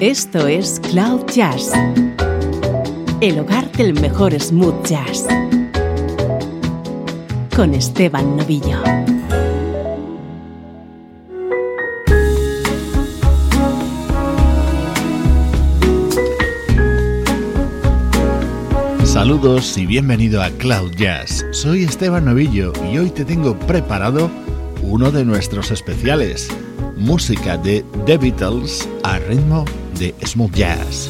Esto es Cloud Jazz, el hogar del mejor smooth jazz, con Esteban Novillo. Saludos y bienvenido a Cloud Jazz. Soy Esteban Novillo y hoy te tengo preparado uno de nuestros especiales, música de The Beatles a ritmo de smooth jazz.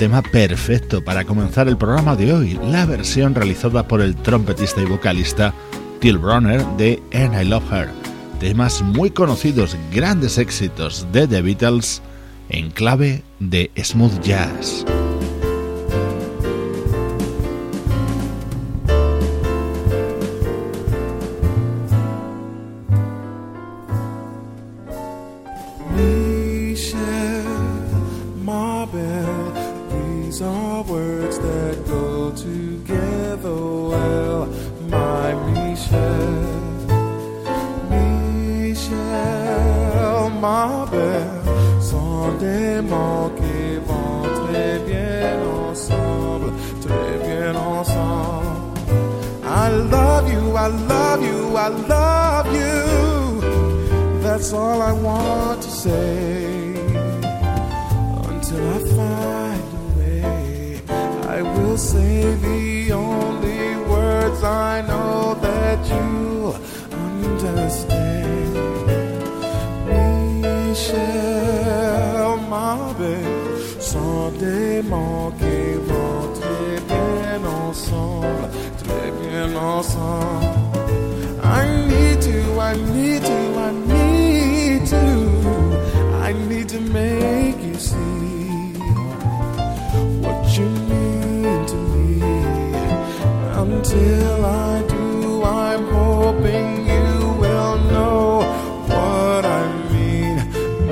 Tema perfecto para comenzar el programa de hoy, la versión realizada por el trompetista y vocalista Till Bronner de And I Love Her. Temas muy conocidos, grandes éxitos de The Beatles en clave de smooth jazz.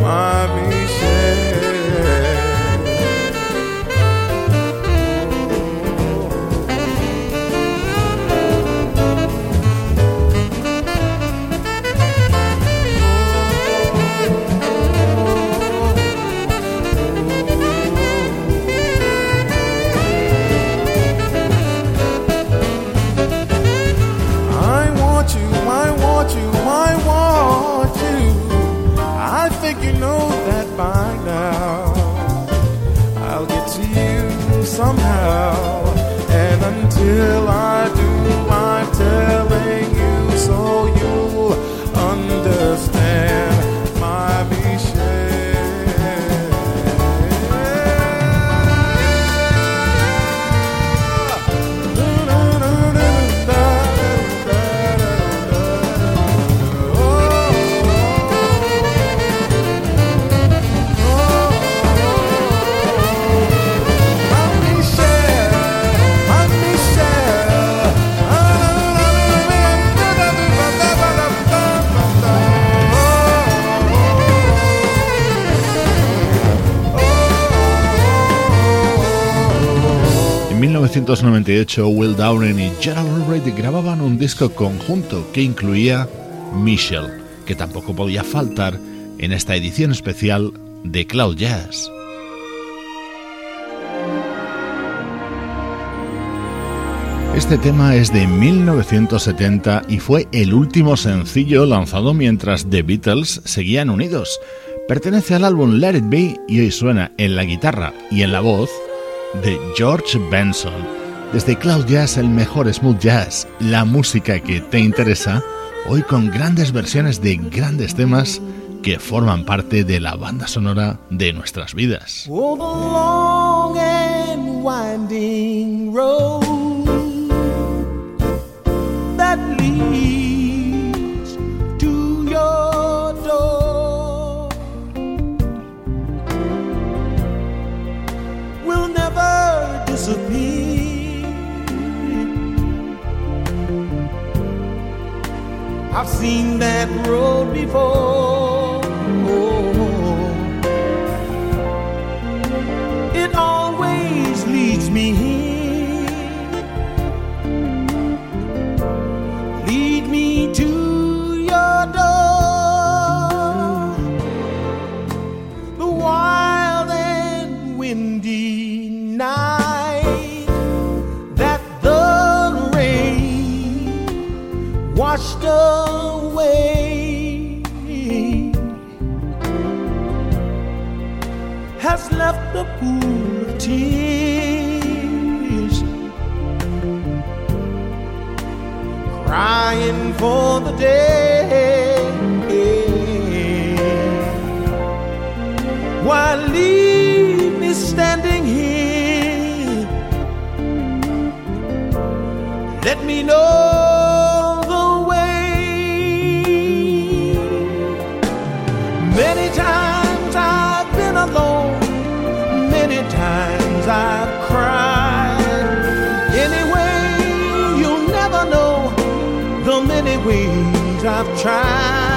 my 1998, Will Downing y Gerald Reid grababan un disco conjunto que incluía Michelle, que tampoco podía faltar en esta edición especial de Cloud Jazz. Este tema es de 1970 y fue el último sencillo lanzado mientras The Beatles seguían unidos. Pertenece al álbum Let It Be y hoy suena en la guitarra y en la voz de George Benson. Desde Cloud Jazz, el mejor smooth jazz, la música que te interesa, hoy con grandes versiones de grandes temas que forman parte de la banda sonora de nuestras vidas. I've seen that road before. Up. has left a pool of tears, crying for the day. While leave me standing here, let me know. I've tried,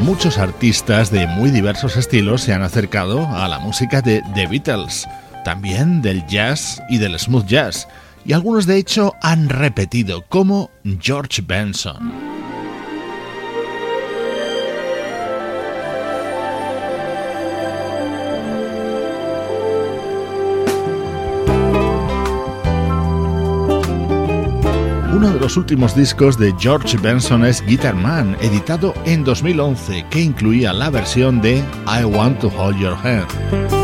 muchos artistas de muy diversos estilos se han acercado a la música de The Beatles, también del jazz y del smooth jazz, y algunos de hecho han repetido, como George Benson. Uno de los últimos discos de George Benson es Guitar Man, editado en 2011, que incluía la versión de I Want to Hold Your Hand.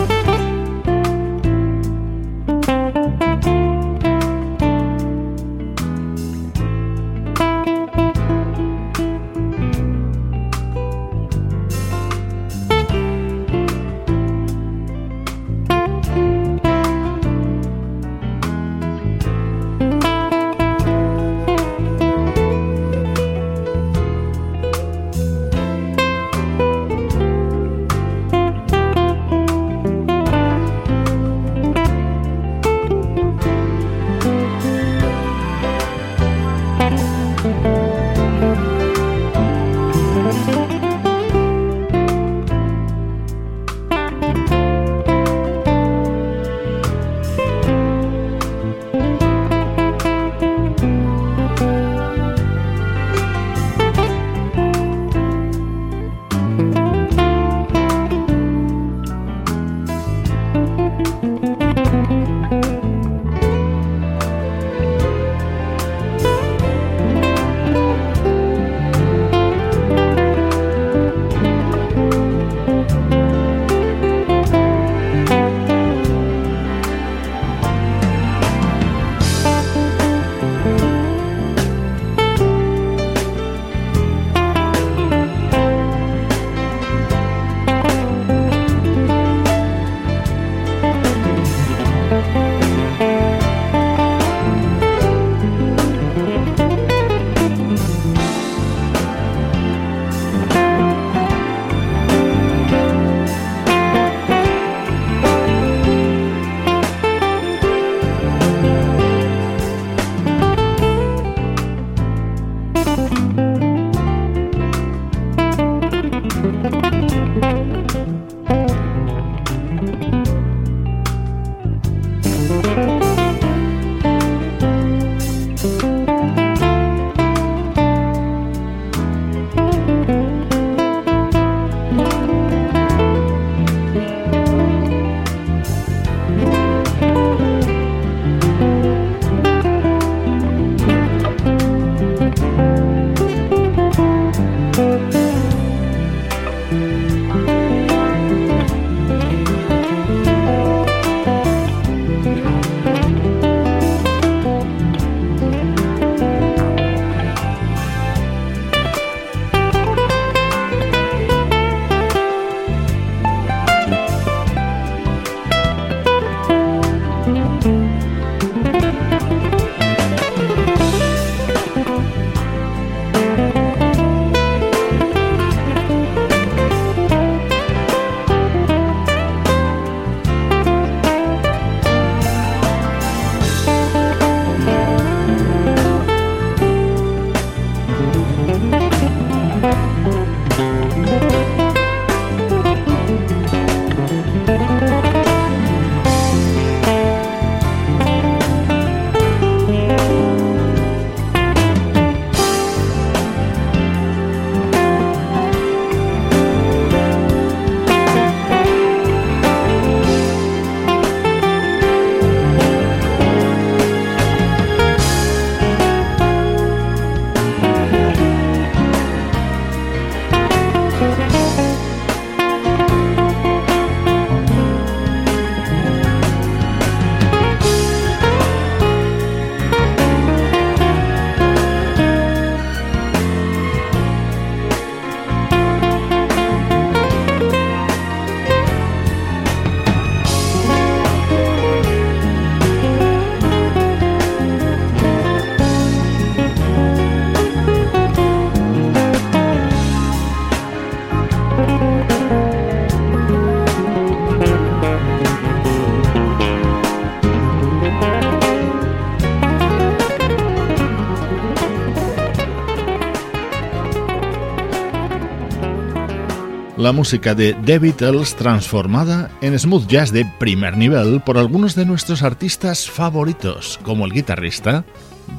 La música de The Beatles transformada en smooth jazz de primer nivel por algunos de nuestros artistas favoritos, como el guitarrista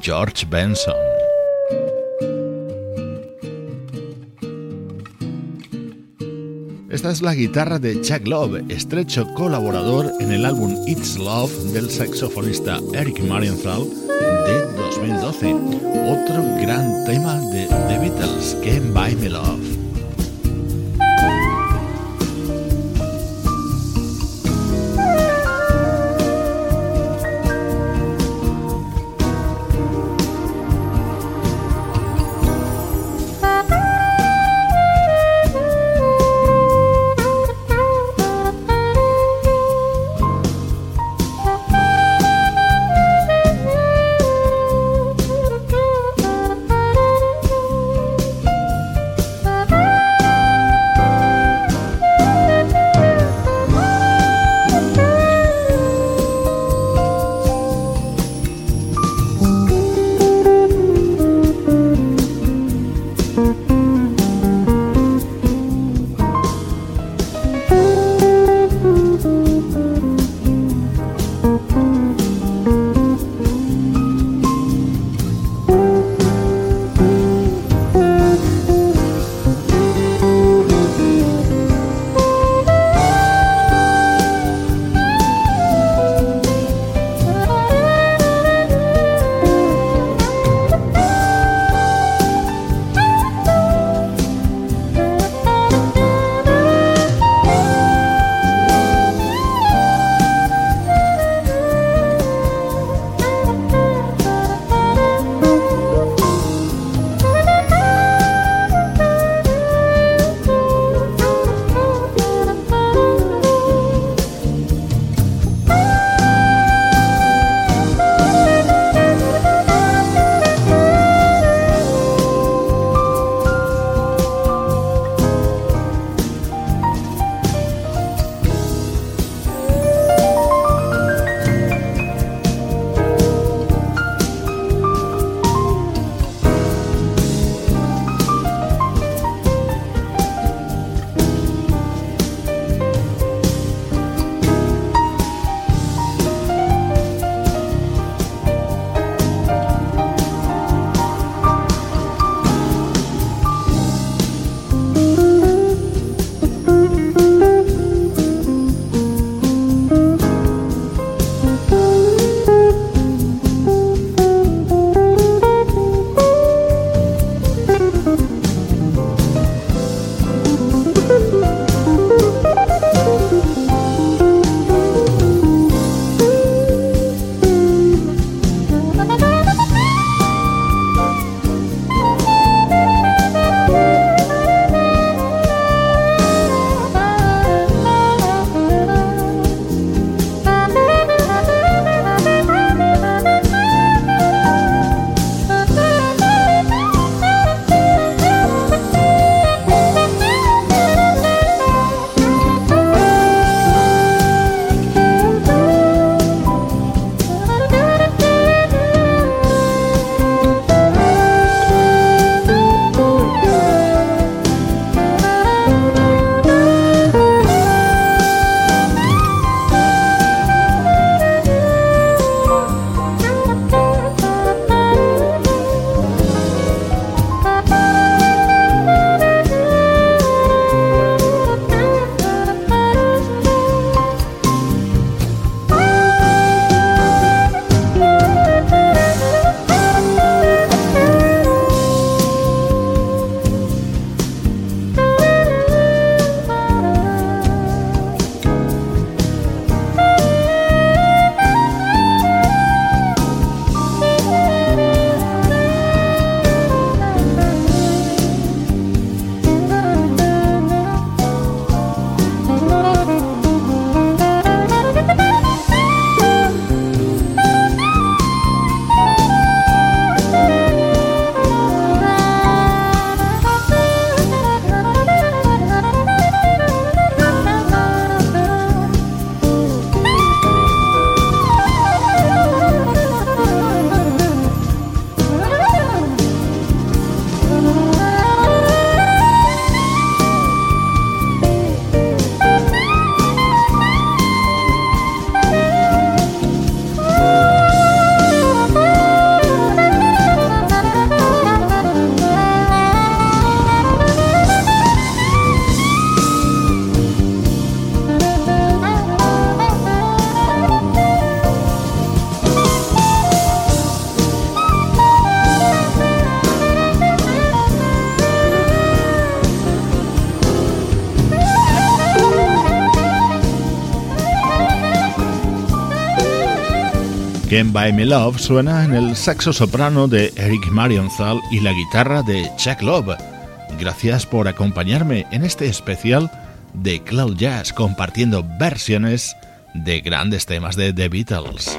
George Benson. Esta es la guitarra de Chuck Love, estrecho colaborador en el álbum It's Love del saxofonista Eric Marienthal de 2012. Otro gran tema de The Beatles, Can't Buy Me Love. Can't Buy Me Love suena en el saxo soprano de Eric Marienthal y la guitarra de Chuck Love. Gracias por acompañarme en este especial de Cloud Jazz compartiendo versiones de grandes temas de The Beatles.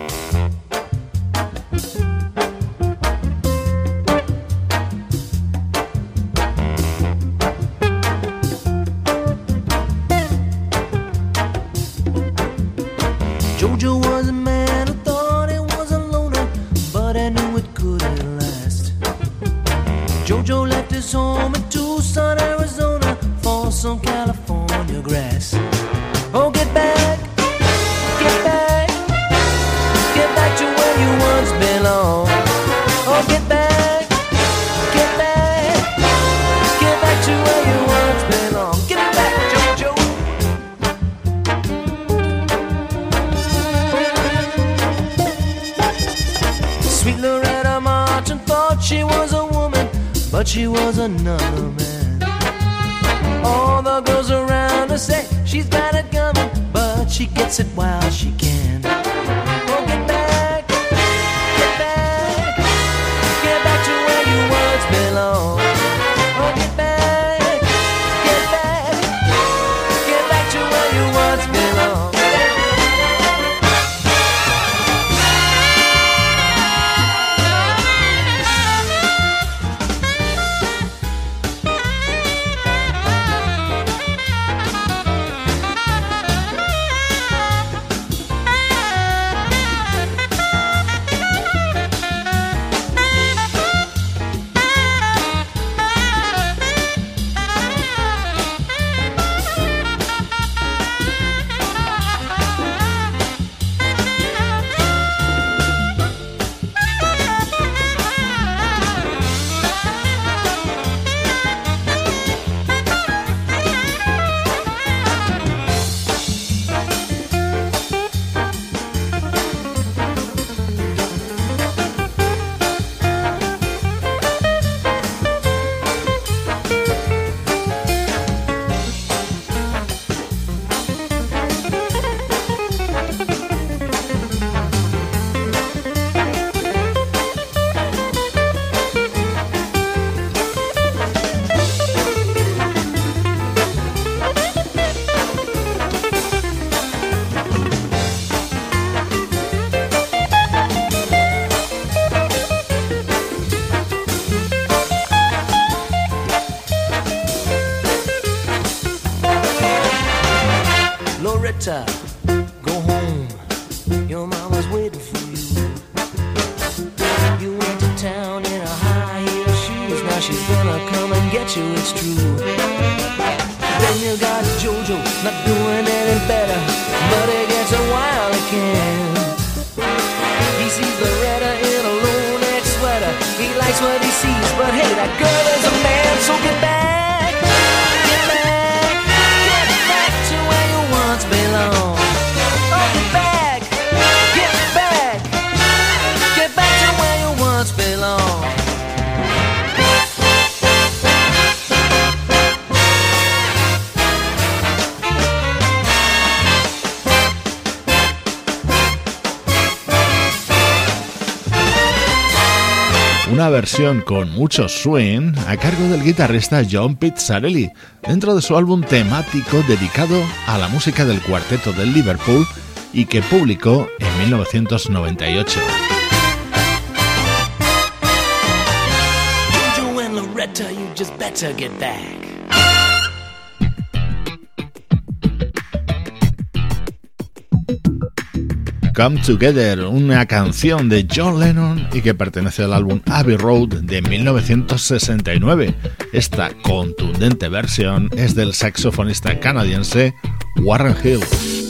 Versión con mucho swing a cargo del guitarrista John Pizzarelli dentro de su álbum temático dedicado a la música del cuarteto del Liverpool y que publicó en 1998. Come Together, una canción de John Lennon y que pertenece al álbum Abbey Road de 1969. Esta contundente versión es del saxofonista canadiense Warren Hill.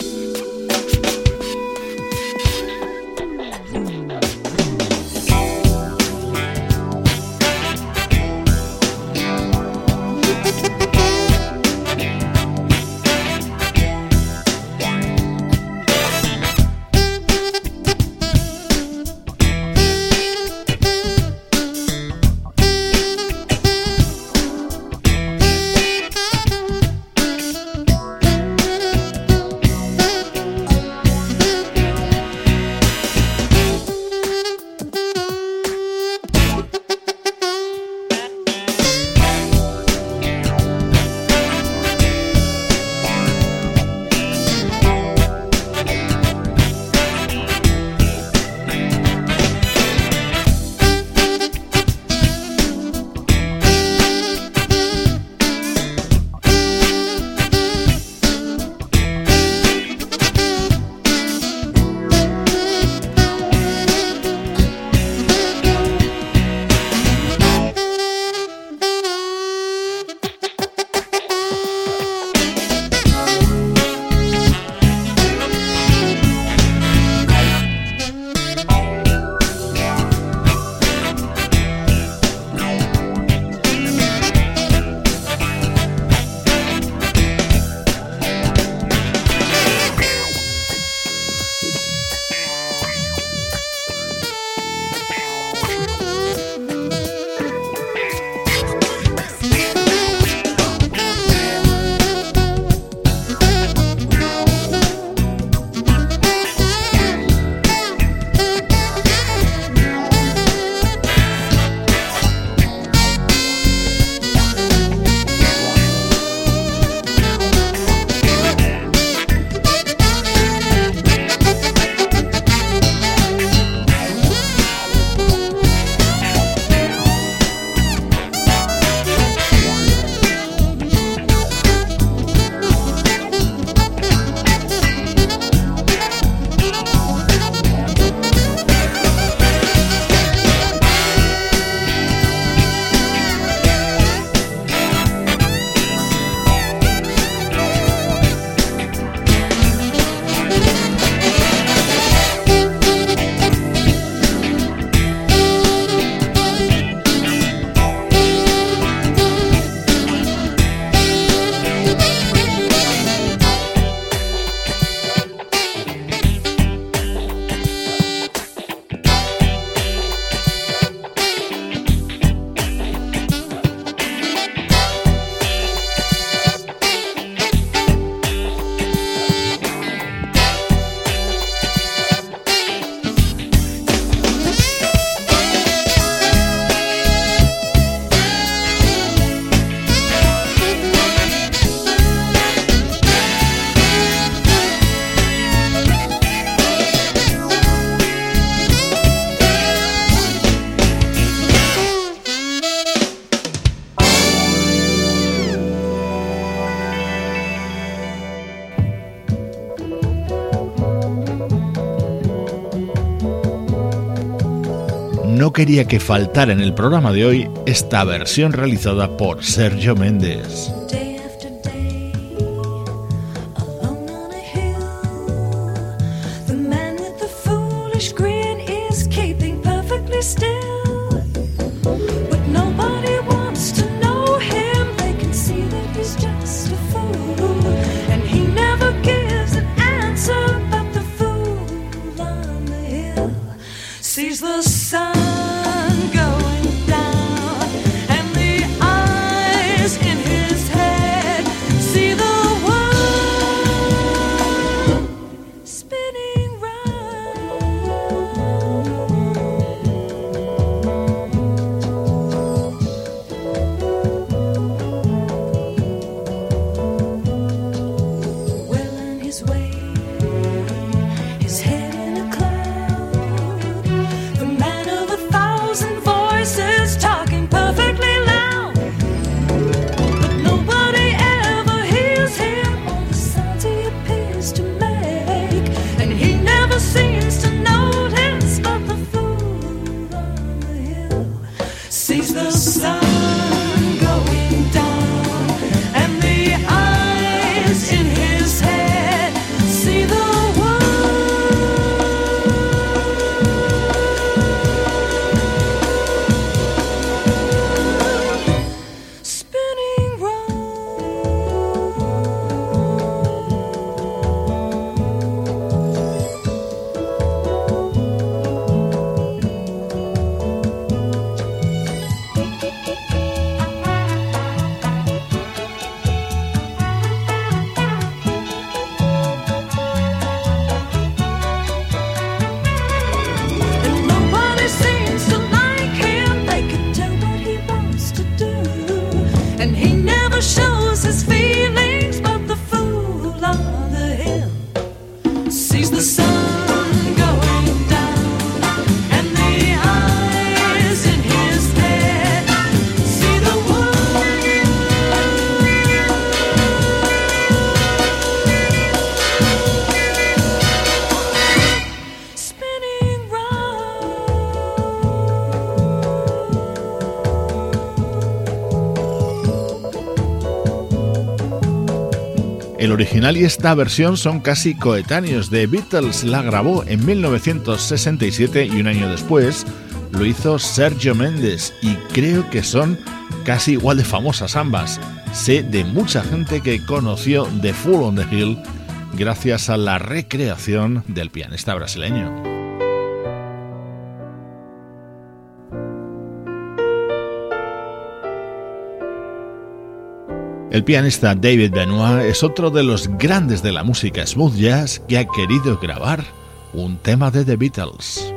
Quería que faltara en el programa de hoy esta versión realizada por Sergio Méndez. Original y esta versión son casi coetáneos. The Beatles la grabó en 1967 y un año después lo hizo Sergio Méndez y creo que son casi igual de famosas ambas. Sé de mucha gente que conoció The Full on the Hill gracias a la recreación del pianista brasileño. El pianista David Benoit es otro de los grandes de la música smooth jazz que ha querido grabar un tema de The Beatles.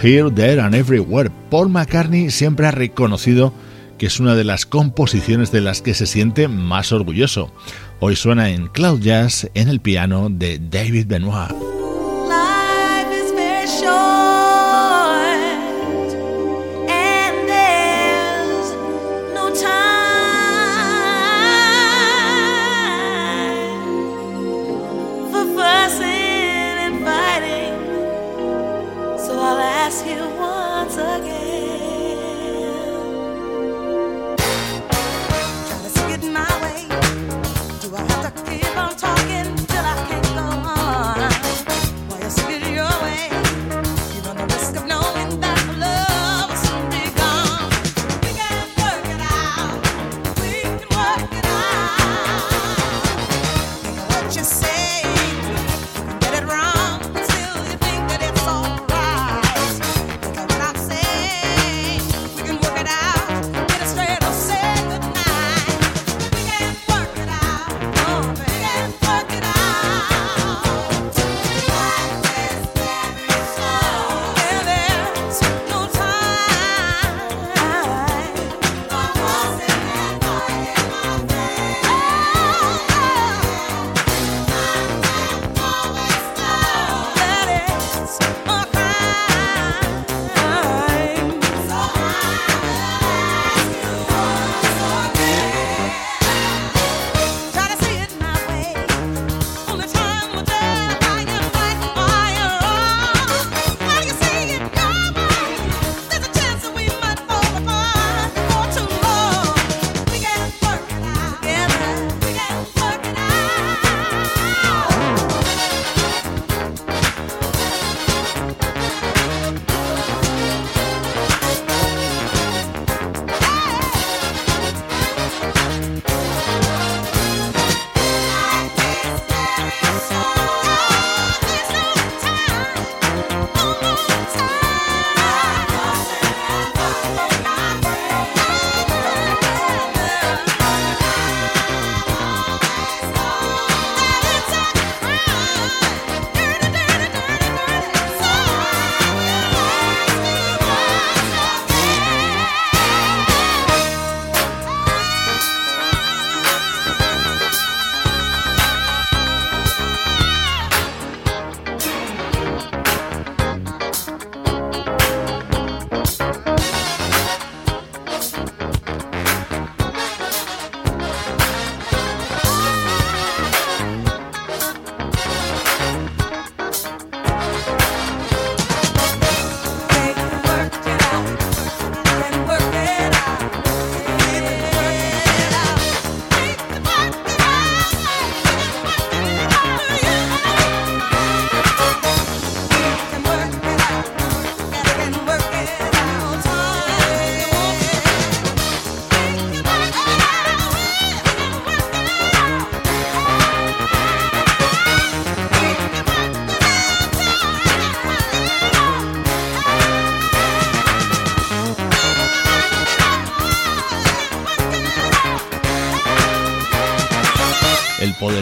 Here, There and Everywhere. Paul McCartney siempre ha reconocido que es una de las composiciones de las que se siente más orgulloso. Hoy suena en Cloud Jazz en el piano de David Benoit.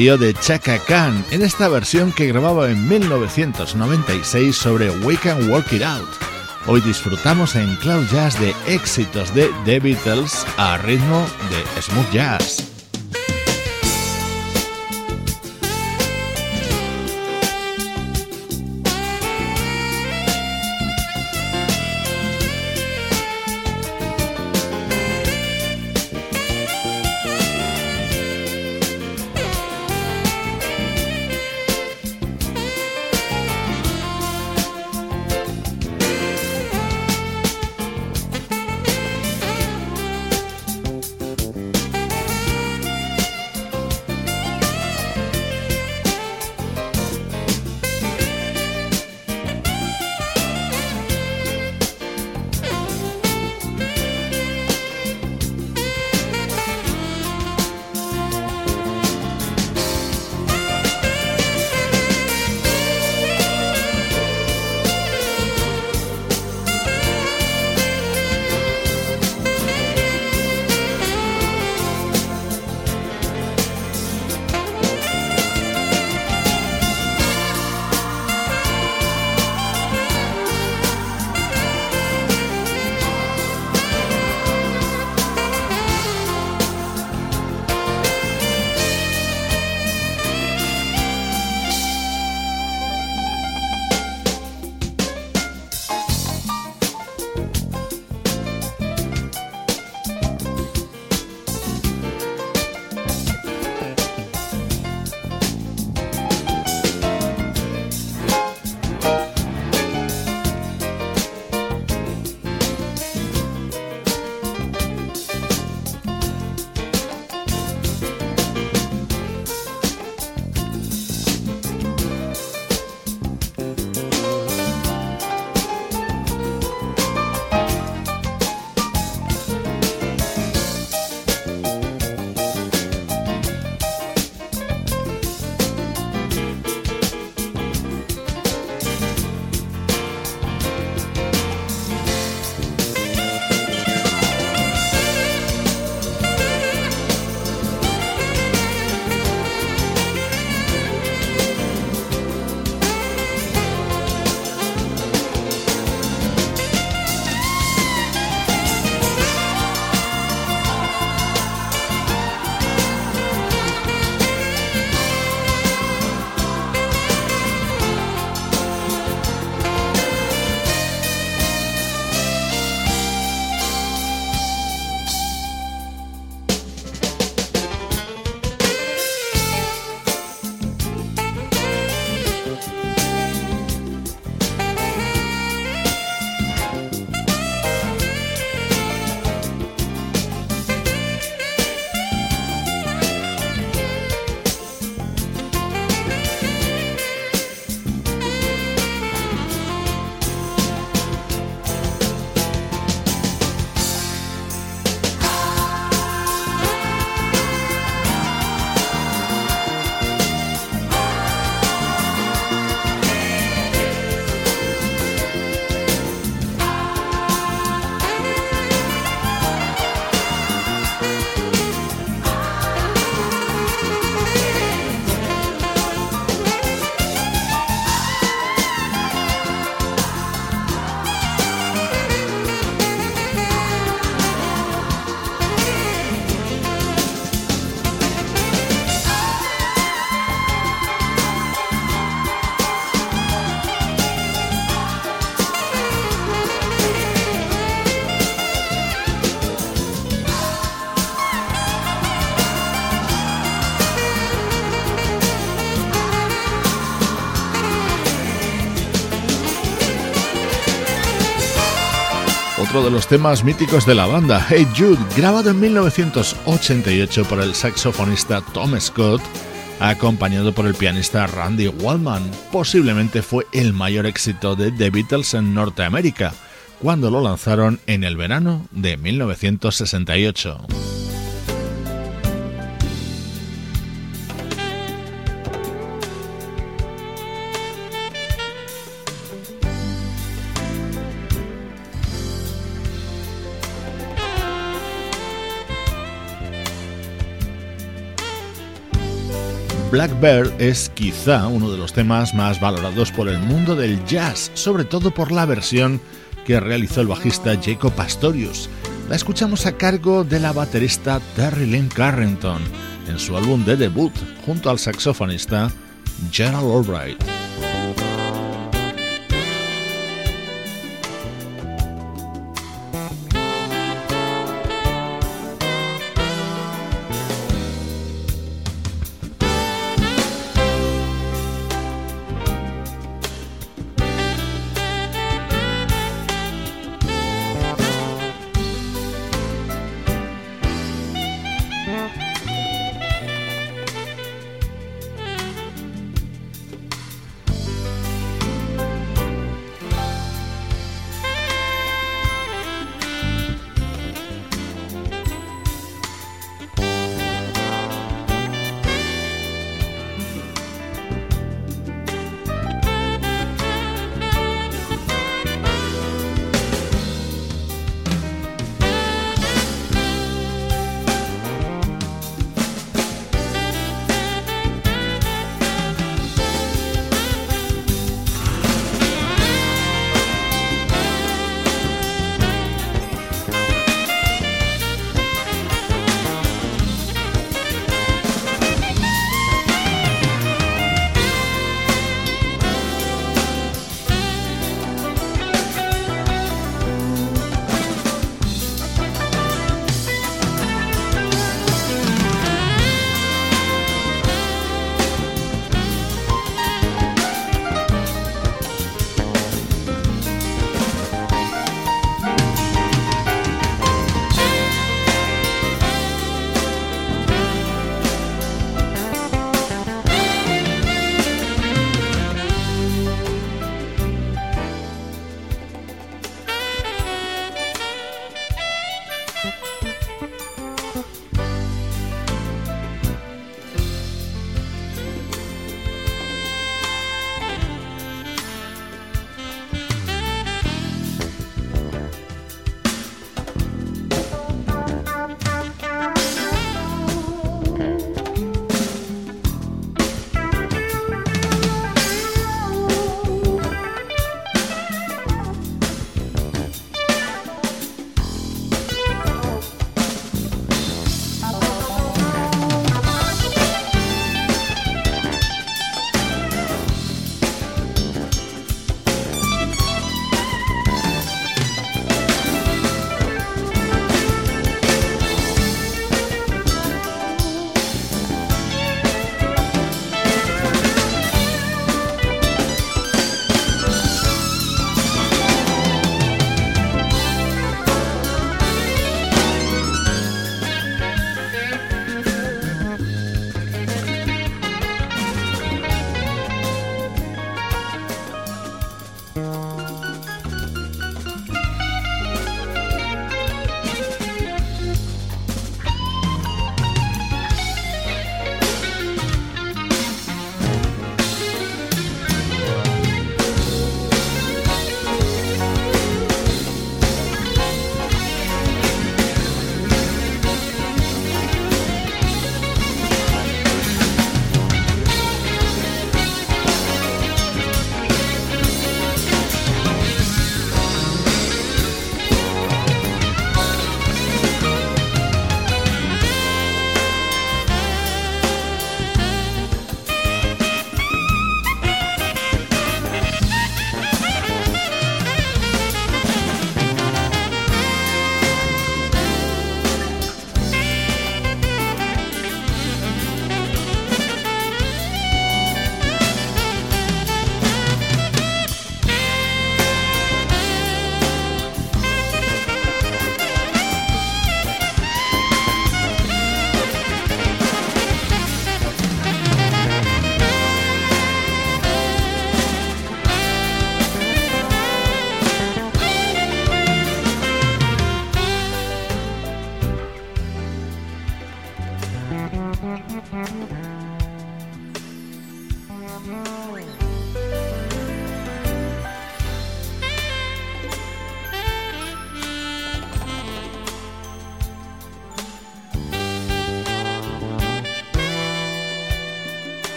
De Chaka Khan en esta versión que grababa en 1996 sobre We Can Work It Out. Hoy disfrutamos en Cloud Jazz de éxitos de The Beatles a ritmo de smooth jazz. Otro de los temas míticos de la banda, Hey Jude, grabado en 1988 por el saxofonista Tom Scott, acompañado por el pianista Randy Waldman. Posiblemente fue el mayor éxito de The Beatles en Norteamérica, cuando lo lanzaron en el verano de 1968. Blackbird es quizá uno de los temas más valorados por el mundo del jazz, sobre todo por la versión que realizó el bajista Jacob Pastorius. La escuchamos a cargo de la baterista Terry Lynn Carrington en su álbum de debut junto al saxofonista Gerald Albright.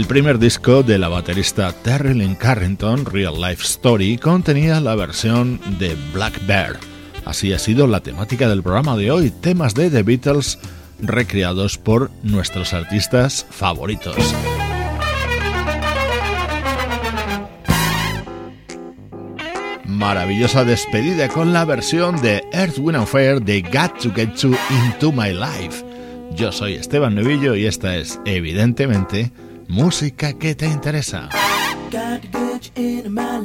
El primer disco de la baterista Terry Lynn Carrington, Real Life Story, contenía la versión de Black Bear. Así ha sido la temática del programa de hoy, temas de The Beatles recreados por nuestros artistas favoritos. Maravillosa despedida con la versión de Earth, Wind and Fire de Got to Get You Into My Life. Yo soy Esteban Novillo y esta es, evidentemente, música que te interesa. Got to get you into my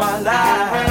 my life.